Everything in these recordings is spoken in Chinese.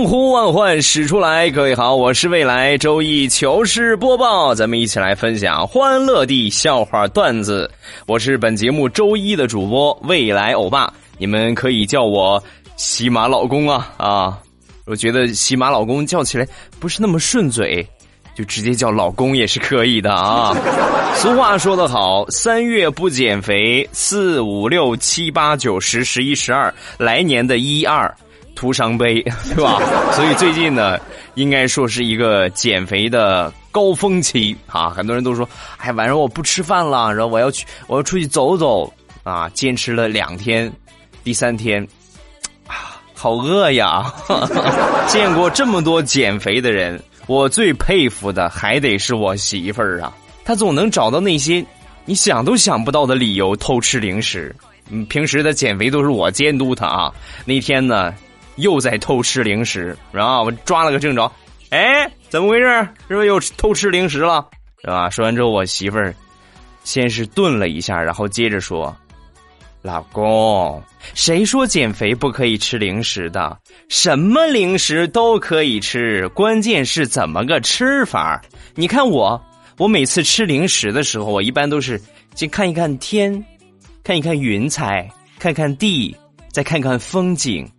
千呼万唤始出来，各位好，我是未来周一糗事播报，咱们一起来分享欢乐的笑话段子。我是本节目周一的主播未来欧巴，你们可以叫我喜马老公啊啊！我觉得喜马老公叫起来不是那么顺嘴，就直接叫老公也是可以的啊。俗话说得好，三月不减肥，四五六七八九十十一十二，来年的一二。徒伤悲，对吧？所以最近呢，应该说是一个减肥的高峰期啊！很多人都说，哎，晚上我不吃饭了，然后我要去，我要出去走走啊！坚持了两天，第三天，啊，好饿呀！见过这么多减肥的人，我最佩服的还得是我媳妇儿啊！她总能找到那些你想都想不到的理由偷吃零食。嗯，平时的减肥都是我监督她啊。那天呢？又在偷吃零食，然后我抓了个正着。哎，怎么回事？是不是又偷吃零食了？是吧？说完之后，我媳妇儿先是顿了一下，然后接着说：“老公，谁说减肥不可以吃零食的？什么零食都可以吃，关键是怎么个吃法。你看我，我每次吃零食的时候，我一般都是先看一看天，看一看云彩，看看地，再看看风景。”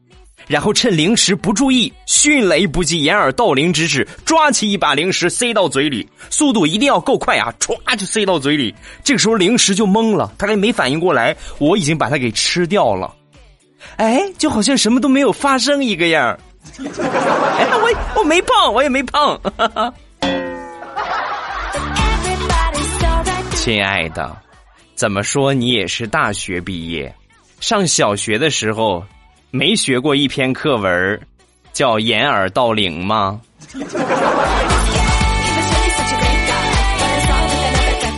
然后趁零食不注意，迅雷不及掩耳盗铃之势，抓起一把零食塞到嘴里，速度一定要够快啊！歘就塞到嘴里。这个时候零食就懵了，他还没反应过来，我已经把它给吃掉了。哎，就好像什么都没有发生一个样哎，我我没胖，我也没胖。亲爱的，怎么说你也是大学毕业？上小学的时候。没学过一篇课文叫掩耳盗铃吗？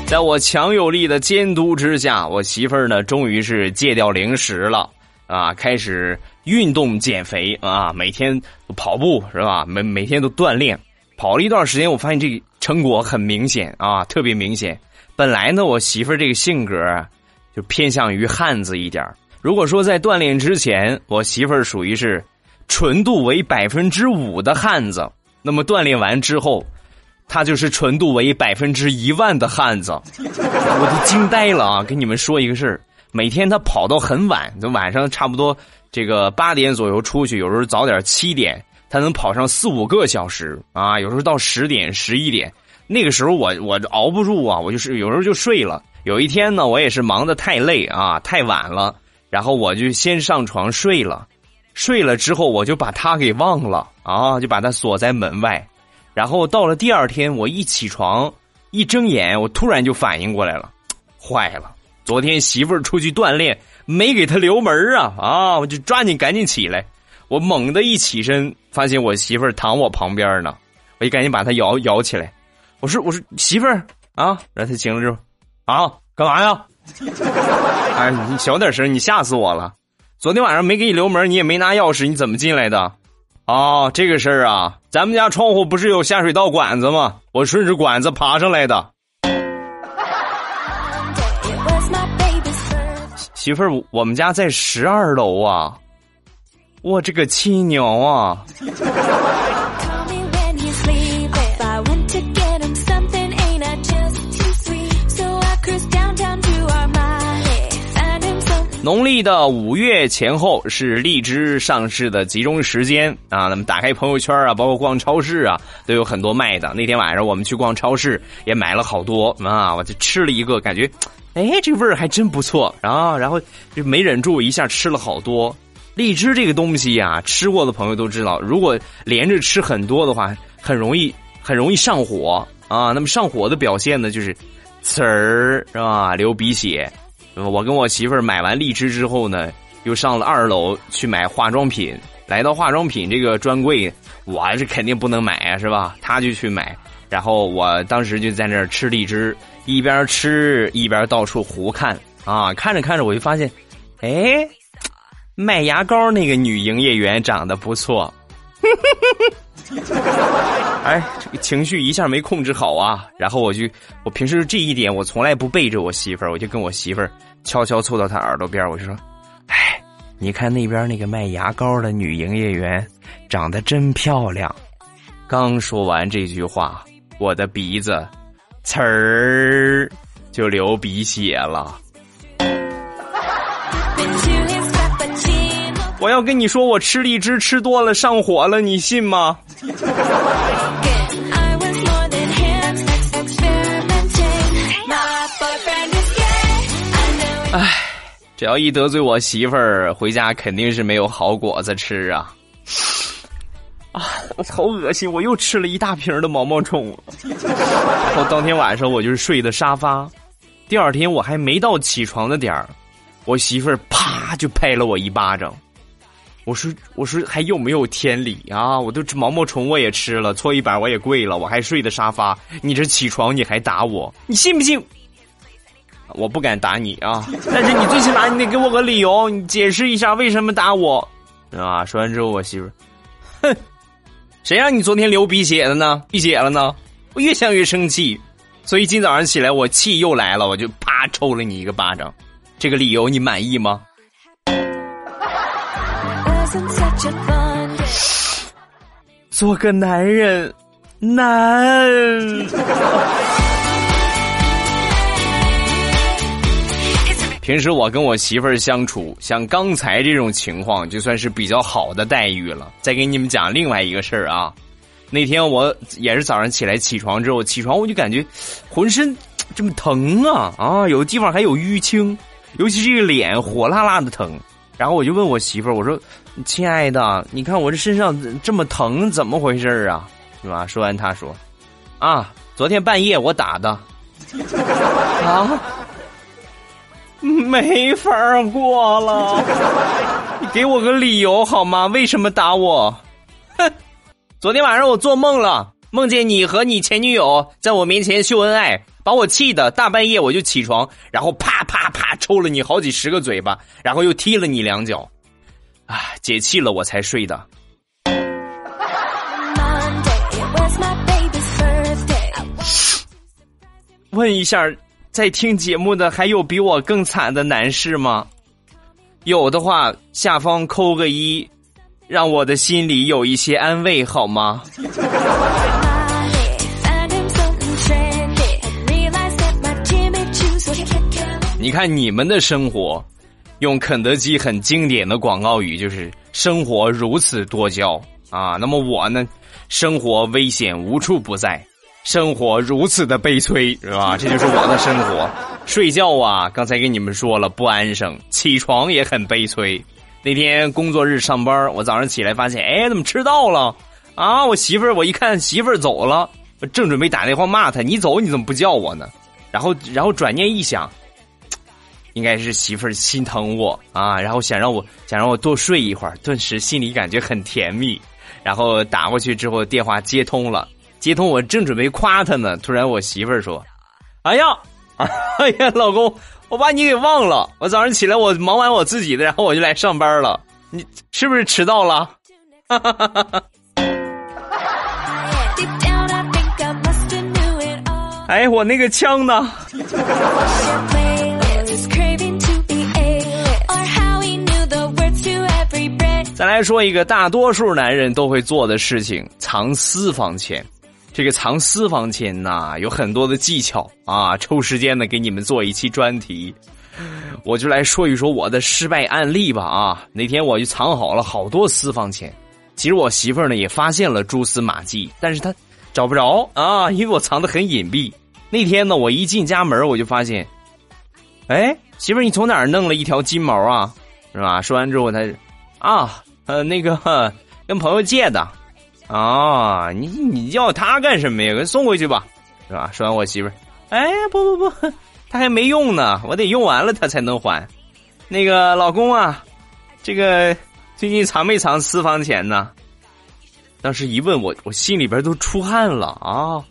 在我强有力的监督之下，我媳妇儿呢，终于是戒掉零食了啊，开始运动减肥啊，每天跑步是吧？每每天都锻炼，跑了一段时间，我发现这个成果很明显啊，特别明显。本来呢，我媳妇儿这个性格就偏向于汉子一点儿如果说在锻炼之前，我媳妇儿属于是纯度为百分之五的汉子，那么锻炼完之后，她就是纯度为百分之一万的汉子，我都惊呆了啊！跟你们说一个事儿，每天她跑到很晚，就晚上差不多这个八点左右出去，有时候早点七点，她能跑上四五个小时啊，有时候到十点十一点，那个时候我我熬不住啊，我就是有时候就睡了。有一天呢，我也是忙得太累啊，太晚了。然后我就先上床睡了，睡了之后我就把他给忘了啊，就把他锁在门外。然后到了第二天，我一起床一睁眼，我突然就反应过来了，坏了！昨天媳妇儿出去锻炼，没给他留门啊啊！我就抓紧赶紧起来，我猛地一起身，发现我媳妇儿躺我旁边呢，我就赶紧把她摇摇起来。我说我说媳妇儿啊，然后她醒了之后啊，干嘛呀？哎，你小点声，你吓死我了！昨天晚上没给你留门，你也没拿钥匙，你怎么进来的？哦，这个事儿啊，咱们家窗户不是有下水道管子吗？我顺着管子爬上来的。媳妇儿，我们家在十二楼啊！我这个亲娘啊！农历的五月前后是荔枝上市的集中时间啊！那么打开朋友圈啊，包括逛超市啊，都有很多卖的。那天晚上我们去逛超市，也买了好多啊！我就吃了一个，感觉，哎，这味儿还真不错啊！然后就没忍住，一下吃了好多。荔枝这个东西呀，吃过的朋友都知道，如果连着吃很多的话，很容易很容易上火啊！那么上火的表现呢，就是呲儿是吧？流鼻血。我跟我媳妇儿买完荔枝之后呢，又上了二楼去买化妆品。来到化妆品这个专柜，我是肯定不能买啊，是吧？他就去买，然后我当时就在那儿吃荔枝，一边吃一边到处胡看啊，看着看着我就发现，哎，卖牙膏那个女营业员长得不错。哎，这个情绪一下没控制好啊！然后我就，我平时这一点我从来不背着我媳妇儿，我就跟我媳妇儿悄悄凑到她耳朵边我就说：“哎，你看那边那个卖牙膏的女营业员，长得真漂亮。”刚说完这句话，我的鼻子，呲儿就流鼻血了。我要跟你说，我吃荔枝吃多了上火了，你信吗？唉，只要一得罪我媳妇儿，回家肯定是没有好果子吃啊！啊，好恶心！我又吃了一大瓶的毛毛虫。然后当天晚上我就是睡的沙发，第二天我还没到起床的点儿，我媳妇儿啪就拍了我一巴掌。我说我说还有没有天理啊！我都毛毛虫我也吃了，搓衣板我也跪了，我还睡的沙发，你这起床你还打我，你信不信？我不敢打你啊！但是你最起码你得给我个理由，你解释一下为什么打我，啊！说完之后，我媳妇，哼，谁让你昨天流鼻血的呢？鼻血了呢？我越想越生气，所以今早上起来我气又来了，我就啪抽了你一个巴掌。这个理由你满意吗？做个男人难。平时我跟我媳妇儿相处，像刚才这种情况，就算是比较好的待遇了。再给你们讲另外一个事儿啊，那天我也是早上起来起床之后，起床我就感觉浑身这么疼啊啊，有的地方还有淤青，尤其是这个脸火辣辣的疼。然后我就问我媳妇儿，我说：“亲爱的，你看我这身上这么疼，怎么回事啊？是吧？”说完，她说：“啊，昨天半夜我打的。”啊。没法过了，你给我个理由好吗？为什么打我？哼！昨天晚上我做梦了，梦见你和你前女友在我面前秀恩爱，把我气的大半夜我就起床，然后啪啪啪抽了你好几十个嘴巴，然后又踢了你两脚，啊，解气了我才睡的。问一下。在听节目的还有比我更惨的男士吗？有的话，下方扣个一，让我的心里有一些安慰，好吗？你看你们的生活，用肯德基很经典的广告语就是“生活如此多娇”啊。那么我呢，生活危险无处不在。生活如此的悲催，是吧？这就是我的生活。睡觉啊，刚才跟你们说了不安生；起床也很悲催。那天工作日上班，我早上起来发现，哎，怎么迟到了？啊，我媳妇儿，我一看媳妇儿走了，正准备打电话骂她，你走你怎么不叫我呢？然后，然后转念一想，应该是媳妇儿心疼我啊，然后想让我想让我多睡一会儿，顿时心里感觉很甜蜜。然后打过去之后，电话接通了。接通，我正准备夸他呢，突然我媳妇儿说：“哎呀，哎呀，老公，我把你给忘了。我早上起来，我忙完我自己的，然后我就来上班了。你是不是迟到了？”哈哈哈哈。哎，我那个枪呢？再来说一个大多数男人都会做的事情：藏私房钱。这个藏私房钱呐，有很多的技巧啊！抽时间呢，给你们做一期专题，我就来说一说我的失败案例吧啊！那天我就藏好了好多私房钱，其实我媳妇儿呢也发现了蛛丝马迹，但是她找不着啊，因为我藏的很隐蔽。那天呢，我一进家门，我就发现，哎，媳妇儿，你从哪儿弄了一条金毛啊？是吧？说完之后，她啊，呃，那个跟朋友借的。啊，你你要他干什么呀？给送回去吧，是吧？说完，我媳妇儿，哎，不不不，他还没用呢，我得用完了他才能还。那个老公啊，这个最近藏没藏私房钱呢？当时一问我，我心里边都出汗了啊！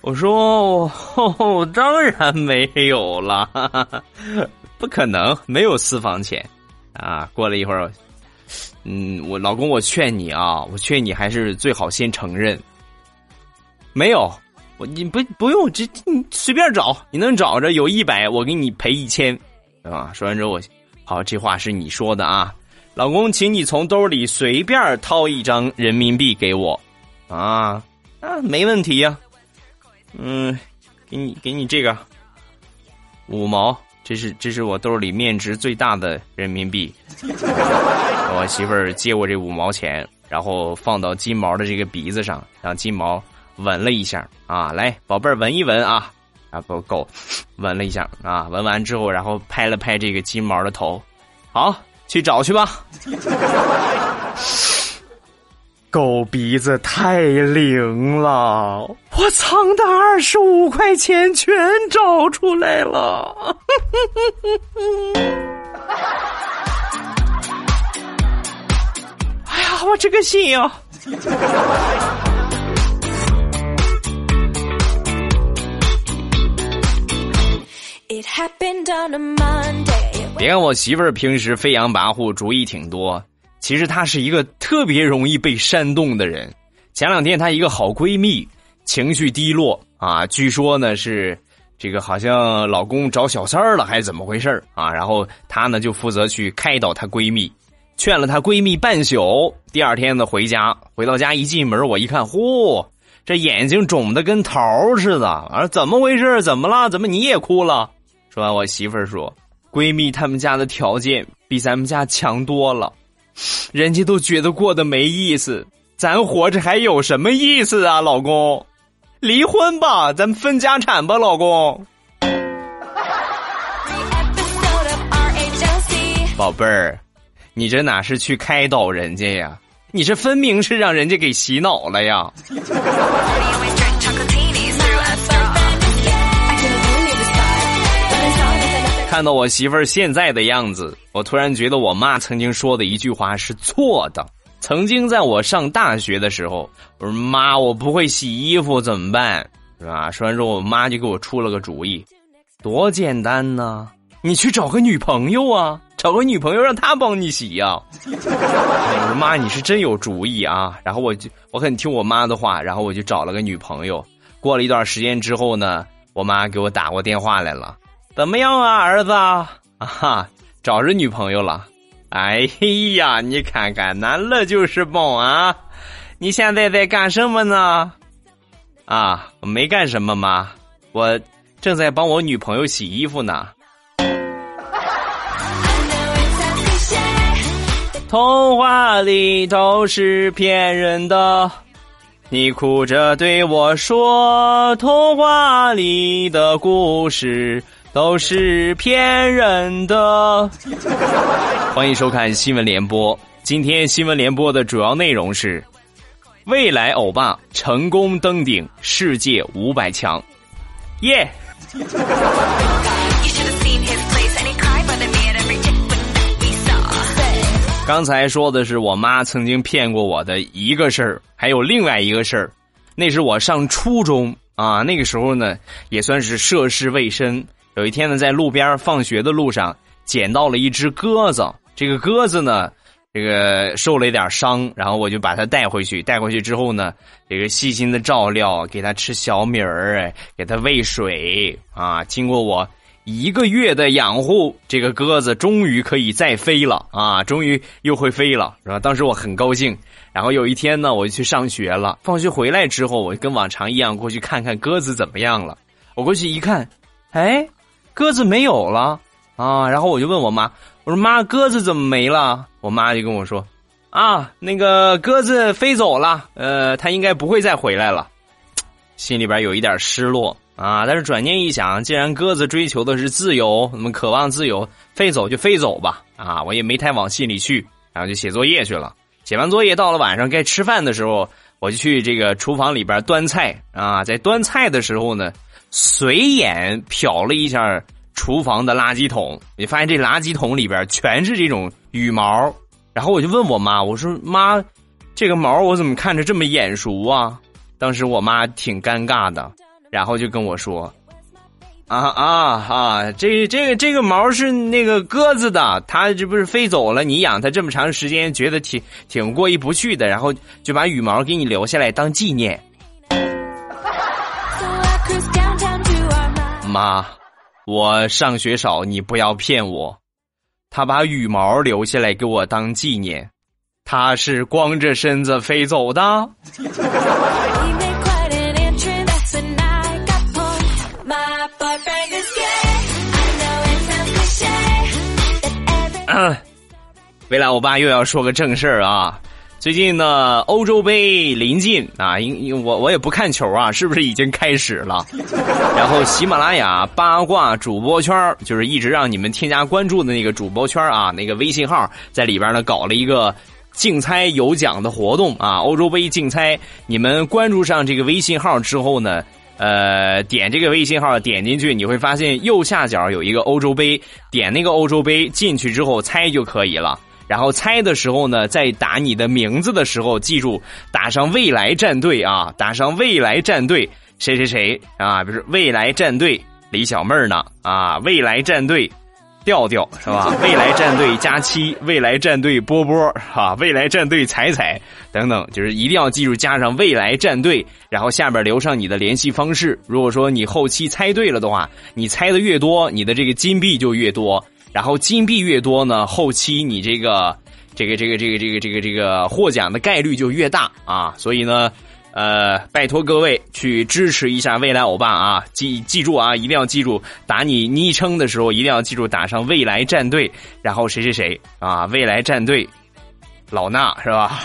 我说，哦，当然没有了，不可能没有私房钱啊！过了一会儿，嗯，我老公，我劝你啊，我劝你还是最好先承认，没有，我你不不用，这你随便找，你能找着有一百，我给你赔一千，对吧？说完之后，我好，这话是你说的啊。老公，请你从兜里随便掏一张人民币给我，啊啊，没问题呀。嗯，给你给你这个五毛，这是这是我兜里面值最大的人民币。我媳妇儿接过这五毛钱，然后放到金毛的这个鼻子上，让金毛闻了一下啊，来，宝贝儿闻一闻啊，啊不够，闻了一下啊，闻完之后，然后拍了拍这个金毛的头，好。去找去吧，狗鼻子太灵了，我藏的二十五块钱全找出来了。我这个心呀！别看我媳妇儿平时飞扬跋扈，主意挺多，其实她是一个特别容易被煽动的人。前两天她一个好闺蜜情绪低落啊，据说呢是这个好像老公找小三儿了，还是怎么回事啊？然后她呢就负责去开导她闺蜜，劝了她闺蜜半宿。第二天呢回家，回到家一进门，我一看，嚯，这眼睛肿的跟桃似的啊！怎么回事？怎么了？怎么你也哭了？说完，我媳妇儿说。闺蜜他们家的条件比咱们家强多了，人家都觉得过得没意思，咱活着还有什么意思啊？老公，离婚吧，咱们分家产吧，老公。宝贝儿，你这哪是去开导人家呀？你这分明是让人家给洗脑了呀！看到我媳妇儿现在的样子，我突然觉得我妈曾经说的一句话是错的。曾经在我上大学的时候，我说妈，我不会洗衣服怎么办？是吧？说完之后，我妈就给我出了个主意，多简单呢，你去找个女朋友啊，找个女朋友让她帮你洗呀。我说妈，你是真有主意啊。然后我就我很听我妈的话，然后我就找了个女朋友。过了一段时间之后呢，我妈给我打过电话来了。怎么样啊，儿子啊哈，找着女朋友了？哎呀，你看看，那乐就是梦啊！你现在在干什么呢？啊，我没干什么妈，我正在帮我女朋友洗衣服呢。童话里都是骗人的，你哭着对我说，童话里的故事。都是骗人的。欢迎收看新闻联播。今天新闻联播的主要内容是：未来欧巴成功登顶世界五百强，耶！刚才说的是我妈曾经骗过我的一个事儿，还有另外一个事儿，那是我上初中啊，那个时候呢也算是涉世未深。有一天呢，在路边放学的路上捡到了一只鸽子。这个鸽子呢，这个受了一点伤，然后我就把它带回去。带回去之后呢，这个细心的照料，给它吃小米儿，给它喂水啊。经过我一个月的养护，这个鸽子终于可以再飞了啊！终于又会飞了，是吧？当时我很高兴。然后有一天呢，我就去上学了。放学回来之后，我跟往常一样过去看看鸽子怎么样了。我过去一看，哎。鸽子没有了啊！然后我就问我妈：“我说妈，鸽子怎么没了？”我妈就跟我说：“啊，那个鸽子飞走了，呃，它应该不会再回来了。”心里边有一点失落啊。但是转念一想，既然鸽子追求的是自由，那么渴望自由，飞走就飞走吧。啊，我也没太往心里去，然后就写作业去了。写完作业，到了晚上该吃饭的时候，我就去这个厨房里边端菜啊。在端菜的时候呢。随眼瞟了一下厨房的垃圾桶，你发现这垃圾桶里边全是这种羽毛然后我就问我妈，我说妈，这个毛我怎么看着这么眼熟啊？当时我妈挺尴尬的，然后就跟我说。啊啊啊！这这个这个毛是那个鸽子的，它这不是飞走了？你养它这么长时间，觉得挺挺过意不去的，然后就把羽毛给你留下来当纪念。妈，我上学少，你不要骗我。他把羽毛留下来给我当纪念，他是光着身子飞走的。嗯 未来，我爸又要说个正事儿啊！最近呢，欧洲杯临近啊，因因我我也不看球啊，是不是已经开始了？然后喜马拉雅八卦主播圈就是一直让你们添加关注的那个主播圈啊，那个微信号在里边呢搞了一个竞猜有奖的活动啊，欧洲杯竞猜。你们关注上这个微信号之后呢，呃，点这个微信号点进去，你会发现右下角有一个欧洲杯，点那个欧洲杯进去之后猜就可以了。然后猜的时候呢，在打你的名字的时候，记住打上未来战队啊，打上未来战队谁谁谁啊，不是未来战队李小妹儿呢啊，未来战队调调是吧？未来战队佳期，未来战队波波哈，未来战队彩彩等等，就是一定要记住加上未来战队，然后下边留上你的联系方式。如果说你后期猜对了的话，你猜的越多，你的这个金币就越多。然后金币越多呢，后期你这个这个这个这个这个这个这个获奖的概率就越大啊！所以呢，呃，拜托各位去支持一下未来欧巴啊！记记住啊，一定要记住打你昵称的时候，一定要记住打上未来战队，然后谁谁谁啊，未来战队老衲是吧？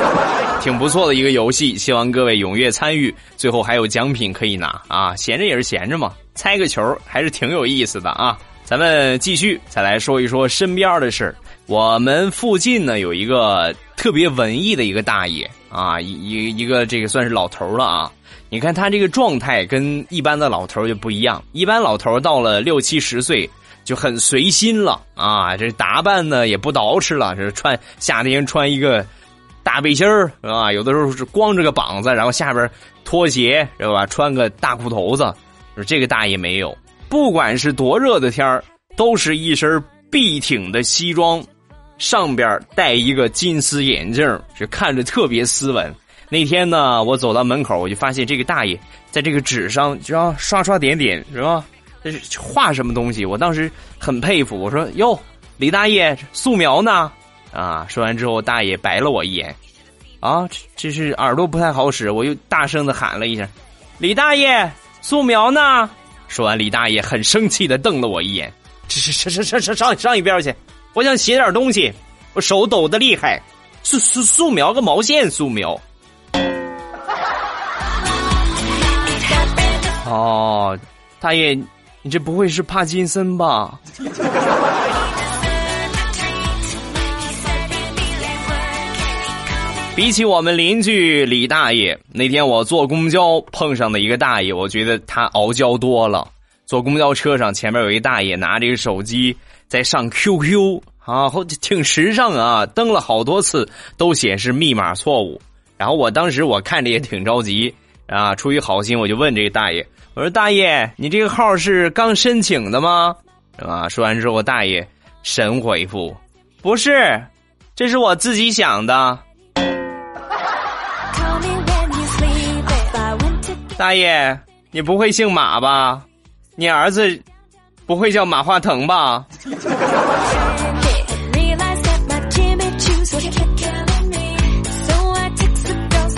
挺不错的一个游戏，希望各位踊跃参与，最后还有奖品可以拿啊！闲着也是闲着嘛，猜个球还是挺有意思的啊！咱们继续再来说一说身边的事。我们附近呢有一个特别文艺的一个大爷啊，一一一个这个算是老头了啊。你看他这个状态跟一般的老头就不一样。一般老头到了六七十岁就很随心了啊，这打扮呢也不捯饬了，这穿夏天穿一个大背心儿是吧？有的时候是光着个膀子，然后下边拖鞋是吧？穿个大裤头子，这个大爷没有。不管是多热的天儿，都是一身笔挺的西装，上边戴一个金丝眼镜，就看着特别斯文。那天呢，我走到门口，我就发现这个大爷在这个纸上就要刷刷点点，是吧？这是画什么东西？我当时很佩服，我说：“哟，李大爷，素描呢？”啊，说完之后，大爷白了我一眼，啊，这是耳朵不太好使，我又大声的喊了一声：“李大爷，素描呢？”说完，李大爷很生气的瞪了我一眼：“这上上上上上上一边去！我想写点东西，我手抖的厉害，素素素描个毛线素描。”哦，大爷，你这不会是帕金森吧？比起我们邻居李大爷，那天我坐公交碰上的一个大爷，我觉得他傲娇多了。坐公交车上，前面有一大爷拿着个手机在上 QQ 啊，挺时尚啊，登了好多次都显示密码错误。然后我当时我看着也挺着急啊，出于好心我就问这个大爷，我说大爷，你这个号是刚申请的吗？啊？说完之后，大爷神回复，不是，这是我自己想的。大爷，你不会姓马吧？你儿子不会叫马化腾吧？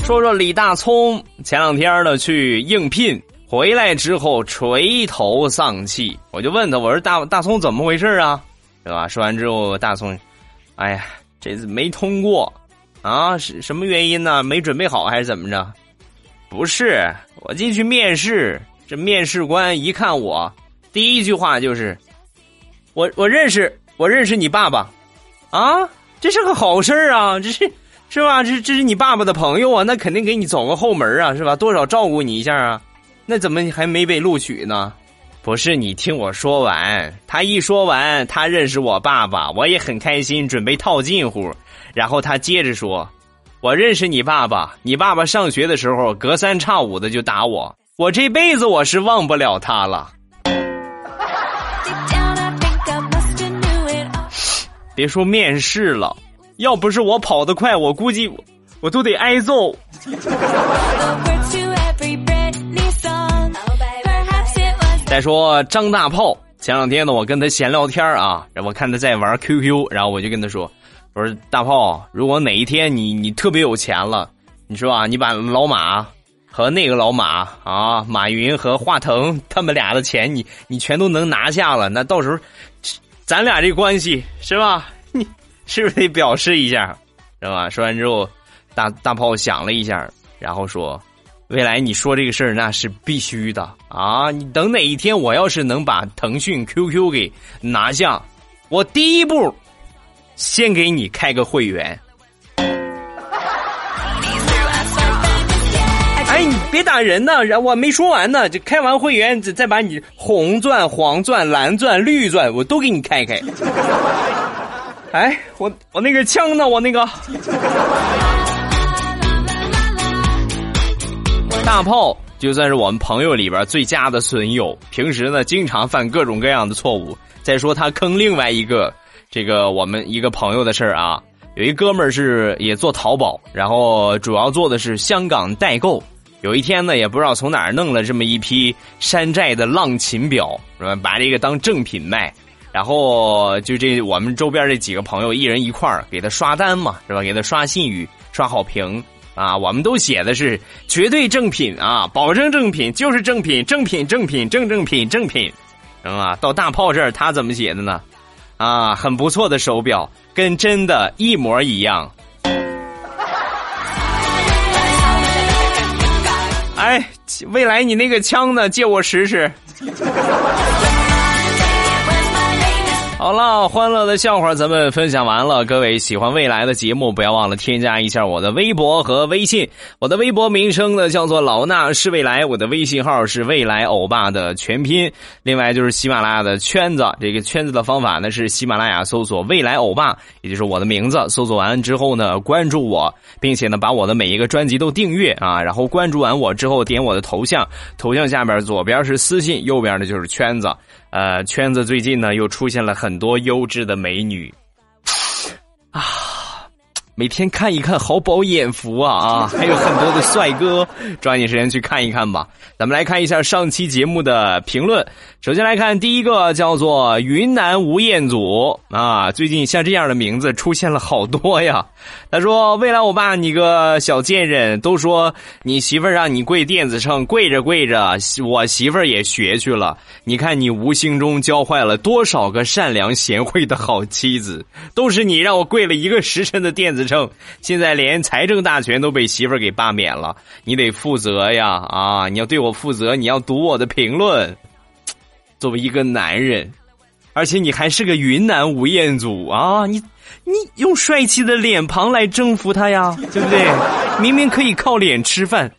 说说李大聪，前两天呢去应聘，回来之后垂头丧气。我就问他，我说大大聪怎么回事啊？对吧？说完之后，大聪，哎呀，这次没通过啊？是什么原因呢？没准备好还是怎么着？不是。我进去面试，这面试官一看我，第一句话就是：“我我认识我认识你爸爸，啊，这是个好事啊，这是是吧？这这是你爸爸的朋友啊，那肯定给你走个后门啊，是吧？多少照顾你一下啊？那怎么还没被录取呢？不是你听我说完，他一说完，他认识我爸爸，我也很开心，准备套近乎，然后他接着说：“我认识你爸爸，你爸爸上学的时候隔三差五的就打我，我这辈子我是忘不了他了。”别说面试了，要不是我跑得快，我估计我都得挨揍。再说张大炮，前两天呢，我跟他闲聊天啊，我看他在玩 QQ，然后我就跟他说：“我说大炮，如果哪一天你你特别有钱了，你说啊，你把老马和那个老马啊，马云和华腾他们俩的钱，你你全都能拿下了，那到时候。”咱俩这关系是吧？你 是不是得表示一下，是吧？说完之后，大大炮想了一下，然后说：“未来你说这个事儿那是必须的啊！你等哪一天我要是能把腾讯 QQ 给拿下，我第一步先给你开个会员。”别打人呢！然我没说完呢，这开完会员，再把你红钻、黄钻、蓝钻、绿钻，我都给你开开。哎，我我那个枪呢？我那个大炮，就算是我们朋友里边最佳的损友，平时呢经常犯各种各样的错误。再说他坑另外一个这个我们一个朋友的事儿啊，有一哥们儿是也做淘宝，然后主要做的是香港代购。有一天呢，也不知道从哪儿弄了这么一批山寨的浪琴表，是吧？把这个当正品卖，然后就这我们周边这几个朋友，一人一块儿给他刷单嘛，是吧？给他刷信誉、刷好评啊，我们都写的是绝对正品啊，保证正品，就是正品，正品，正品，正正品，正品，是吧？到大炮这儿，他怎么写的呢？啊，很不错的手表，跟真的一模一样。哎，未来你那个枪呢？借我使使。好了，欢乐的笑话咱们分享完了。各位喜欢未来的节目，不要忘了添加一下我的微博和微信。我的微博名称呢叫做老衲是未来，我的微信号是未来欧巴的全拼。另外就是喜马拉雅的圈子，这个圈子的方法呢是喜马拉雅搜索未来欧巴，也就是我的名字。搜索完之后呢，关注我，并且呢把我的每一个专辑都订阅啊。然后关注完我之后，点我的头像，头像下边左边是私信，右边的就是圈子。呃，圈子最近呢又出现了很多优质的美女，啊，每天看一看，好饱眼福啊啊！还有很多的帅哥，抓紧时间去看一看吧。咱们来看一下上期节目的评论。首先来看第一个，叫做云南吴彦祖啊，最近像这样的名字出现了好多呀。他说：“未来我爸，你个小贱人，都说你媳妇儿让你跪电子秤，跪着跪着，我媳妇儿也学去了。你看你无形中教坏了多少个善良贤惠的好妻子，都是你让我跪了一个时辰的电子秤，现在连财政大权都被媳妇儿给罢免了，你得负责呀！啊，你要对我负责，你要读我的评论。”作为一个男人，而且你还是个云南吴彦祖啊！你你用帅气的脸庞来征服他呀，对不对？明明可以靠脸吃饭，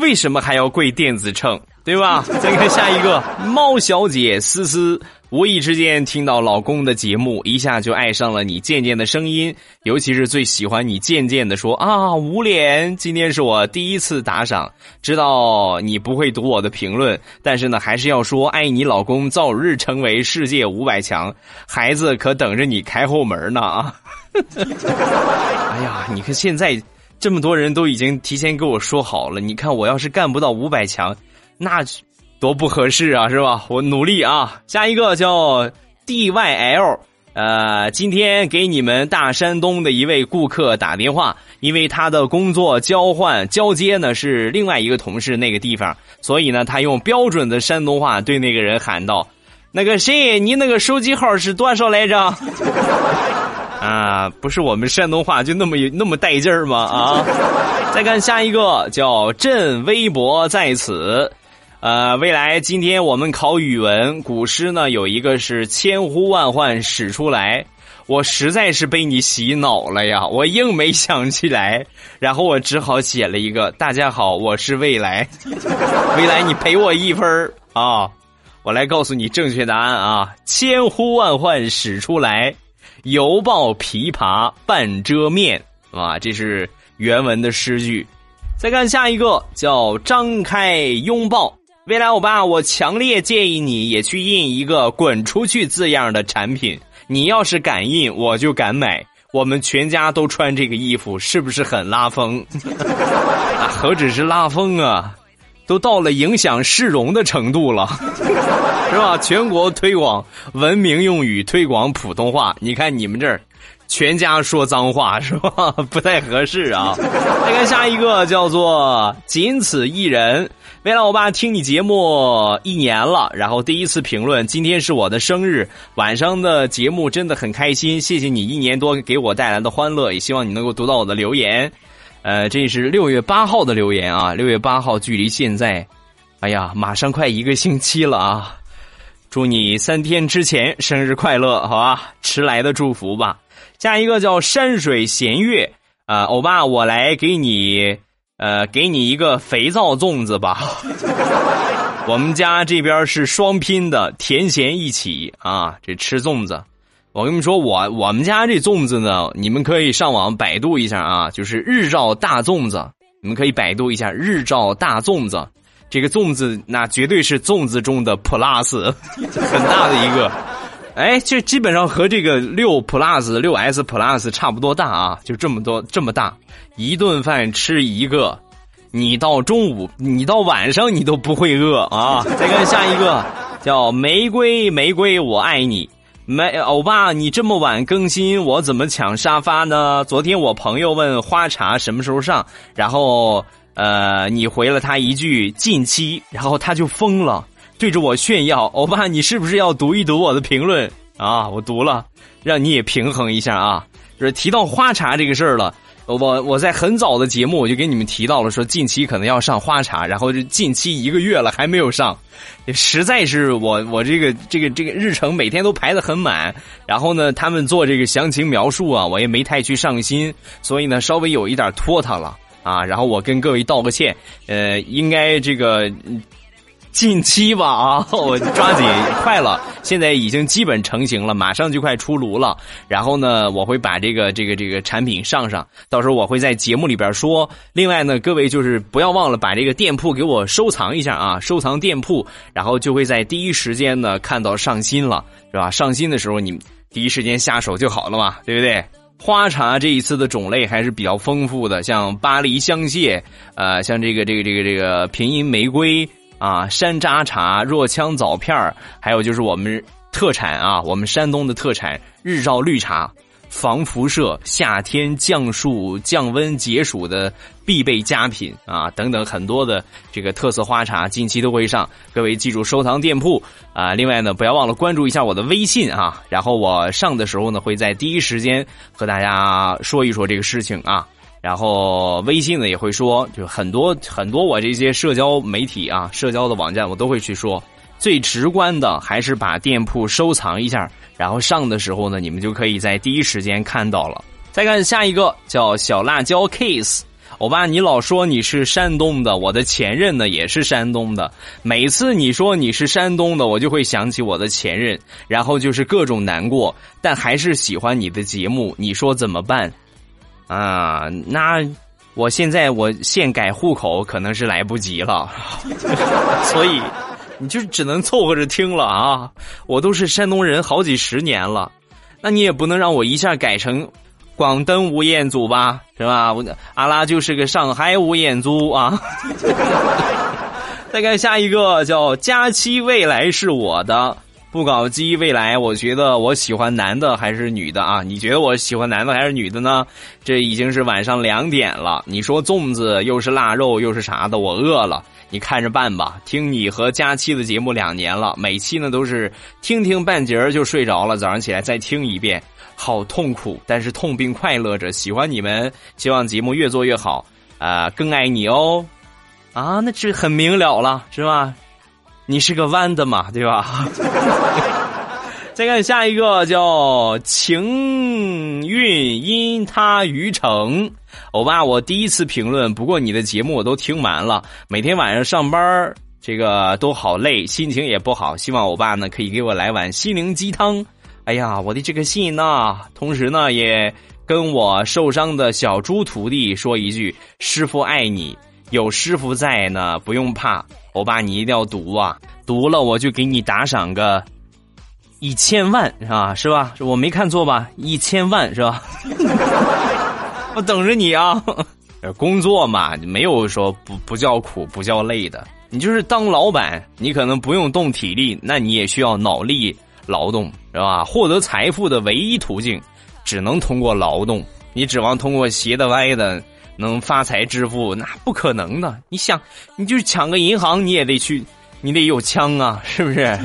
为什么还要跪电子秤？对吧？再看下一个，猫小姐思思。无意之间听到老公的节目，一下就爱上了你渐渐的声音，尤其是最喜欢你渐渐的说啊，无脸。今天是我第一次打赏，知道你不会读我的评论，但是呢，还是要说爱你老公早日成为世界五百强，孩子可等着你开后门呢啊！哎呀，你看现在这么多人都已经提前跟我说好了，你看我要是干不到五百强，那。多不合适啊，是吧？我努力啊。下一个叫 D Y L，呃，今天给你们大山东的一位顾客打电话，因为他的工作交换交接呢是另外一个同事那个地方，所以呢，他用标准的山东话对那个人喊道：“那个谁，你那个手机号是多少来着？”啊，不是我们山东话就那么那么带劲儿吗？啊！再看下一个叫朕微博在此。呃，未来今天我们考语文古诗呢，有一个是千呼万唤始出来，我实在是被你洗脑了呀，我硬没想起来，然后我只好写了一个大家好，我是未来，未来你赔我一分啊，我来告诉你正确答案啊，千呼万唤始出来，犹抱琵琶半遮面。啊，这是原文的诗句。再看下一个，叫张开拥抱。未来欧巴，我强烈建议你也去印一个“滚出去”字样的产品。你要是敢印，我就敢买。我们全家都穿这个衣服，是不是很拉风？啊，何止是拉风啊，都到了影响市容的程度了，是吧？全国推广文明用语，推广普通话。你看你们这儿。全家说脏话是吧？不太合适啊。再看下一个，叫做“仅此一人”。未来我爸听你节目一年了，然后第一次评论，今天是我的生日，晚上的节目真的很开心，谢谢你一年多给我带来的欢乐，也希望你能够读到我的留言。呃，这是六月八号的留言啊，六月八号距离现在，哎呀，马上快一个星期了啊！祝你三天之前生日快乐，好吧？迟来的祝福吧。下一个叫山水弦月啊，欧巴，我来给你，呃，给你一个肥皂粽子吧。我们家这边是双拼的，甜咸一起啊。这吃粽子，我跟你们说，我我们家这粽子呢，你们可以上网百度一下啊，就是日照大粽子，你们可以百度一下日照大粽子。这个粽子那绝对是粽子中的 plus，很大的一个。哎，这基本上和这个六 plus、六 s plus 差不多大啊，就这么多这么大，一顿饭吃一个，你到中午，你到晚上你都不会饿啊！再看下一个，叫玫瑰玫瑰我爱你，没欧巴，你这么晚更新，我怎么抢沙发呢？昨天我朋友问花茶什么时候上，然后呃，你回了他一句近期，然后他就疯了。对着我炫耀，欧巴，你是不是要读一读我的评论啊？我读了，让你也平衡一下啊。就是提到花茶这个事儿了，我我在很早的节目我就给你们提到了，说近期可能要上花茶，然后就近期一个月了还没有上，实在是我我这个这个这个日程每天都排的很满，然后呢，他们做这个详情描述啊，我也没太去上心，所以呢，稍微有一点拖沓了啊。然后我跟各位道个歉，呃，应该这个。近期吧啊，我抓紧快了，现在已经基本成型了，马上就快出炉了。然后呢，我会把这个这个这个产品上上，到时候我会在节目里边说。另外呢，各位就是不要忘了把这个店铺给我收藏一下啊，收藏店铺，然后就会在第一时间呢看到上新了，是吧？上新的时候你第一时间下手就好了嘛，对不对？花茶这一次的种类还是比较丰富的，像巴黎香榭，呃，像这个这个这个这个平阴玫瑰。啊，山楂茶、若羌枣片还有就是我们特产啊，我们山东的特产日照绿茶，防辐射、夏天降暑降温解暑的必备佳品啊，等等很多的这个特色花茶，近期都会上，各位记住收藏店铺啊。另外呢，不要忘了关注一下我的微信啊，然后我上的时候呢，会在第一时间和大家说一说这个事情啊。然后微信呢也会说，就很多很多我这些社交媒体啊，社交的网站我都会去说。最直观的还是把店铺收藏一下，然后上的时候呢，你们就可以在第一时间看到了。再看下一个叫小辣椒 case，欧巴，你老说你是山东的，我的前任呢也是山东的。每次你说你是山东的，我就会想起我的前任，然后就是各种难过，但还是喜欢你的节目，你说怎么办？啊，那我现在我现改户口可能是来不及了，所以你就只能凑合着听了啊！我都是山东人好几十年了，那你也不能让我一下改成广东吴彦祖吧，是吧？我阿拉就是个上海吴彦祖啊！再看下一个叫佳期未来是我的。不搞基未来，我觉得我喜欢男的还是女的啊？你觉得我喜欢男的还是女的呢？这已经是晚上两点了。你说粽子又是腊肉又是啥的，我饿了，你看着办吧。听你和佳期的节目两年了，每期呢都是听听半截儿就睡着了，早上起来再听一遍，好痛苦，但是痛并快乐着。喜欢你们，希望节目越做越好啊！更爱你哦，啊，那这很明了了，是吧？你是个弯的嘛，对吧？再看下一个叫情韵因他于成，欧巴，我第一次评论，不过你的节目我都听完了，每天晚上上班这个都好累，心情也不好，希望欧巴呢可以给我来碗心灵鸡汤哎呀，我的这个信呐，同时呢，也跟我受伤的小猪徒弟说一句：师傅爱你，有师傅在呢，不用怕。欧巴，你一定要读啊，读了我就给你打赏个一千万，是吧？是吧？我没看错吧？一千万是吧？我等着你啊！工作嘛，没有说不不叫苦不叫累的。你就是当老板，你可能不用动体力，那你也需要脑力。劳动是吧？获得财富的唯一途径，只能通过劳动。你指望通过斜的歪的能发财致富，那不可能的。你想，你就抢个银行，你也得去，你得有枪啊，是不是？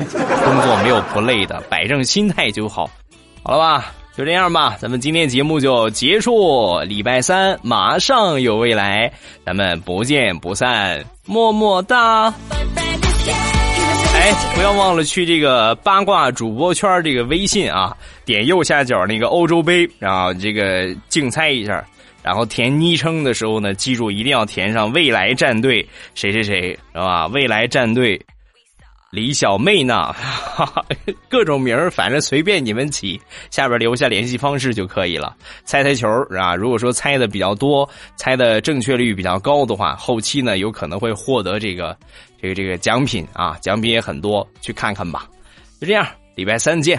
工作没有不累的，摆正心态就好。好了吧，就这样吧，咱们今天节目就结束。礼拜三马上有未来，咱们不见不散，么么哒。哎，不要忘了去这个八卦主播圈这个微信啊，点右下角那个欧洲杯，然后这个竞猜一下，然后填昵称的时候呢，记住一定要填上未来战队谁谁谁，是吧？未来战队李小妹呢，哈 哈各种名儿反正随便你们起，下边留下联系方式就可以了。猜猜球啊，如果说猜的比较多，猜的正确率比较高的话，后期呢有可能会获得这个。这个这个奖品啊，奖品也很多，去看看吧。就这样，礼拜三见。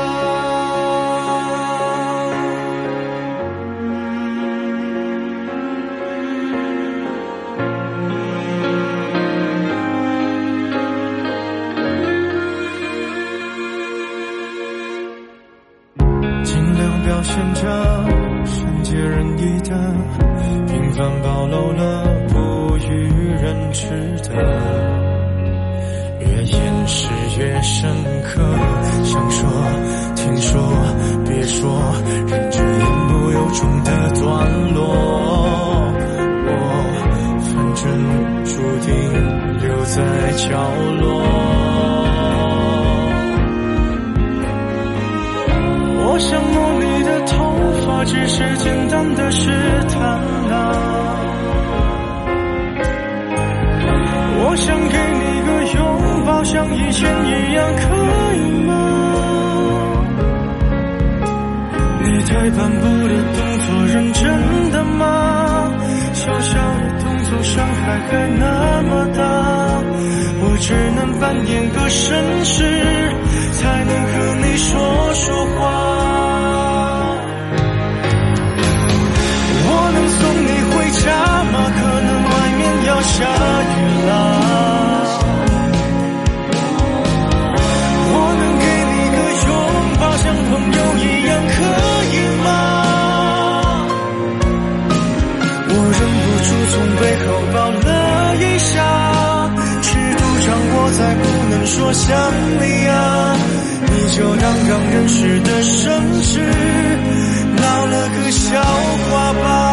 显着善解人意的，平凡暴露了不与人知的，越掩饰越深刻。想说，听说，别说，忍着言不由衷的段落。我反正注定留在角落。漫步的动作认真的吗？小小的动作伤害还那么大，我只能扮演个绅士才能和你说说话。我能送你回家吗？可能外面要下雨啦。我能给你个拥抱，像朋友一样可。让人世的盛世闹了个笑话吧。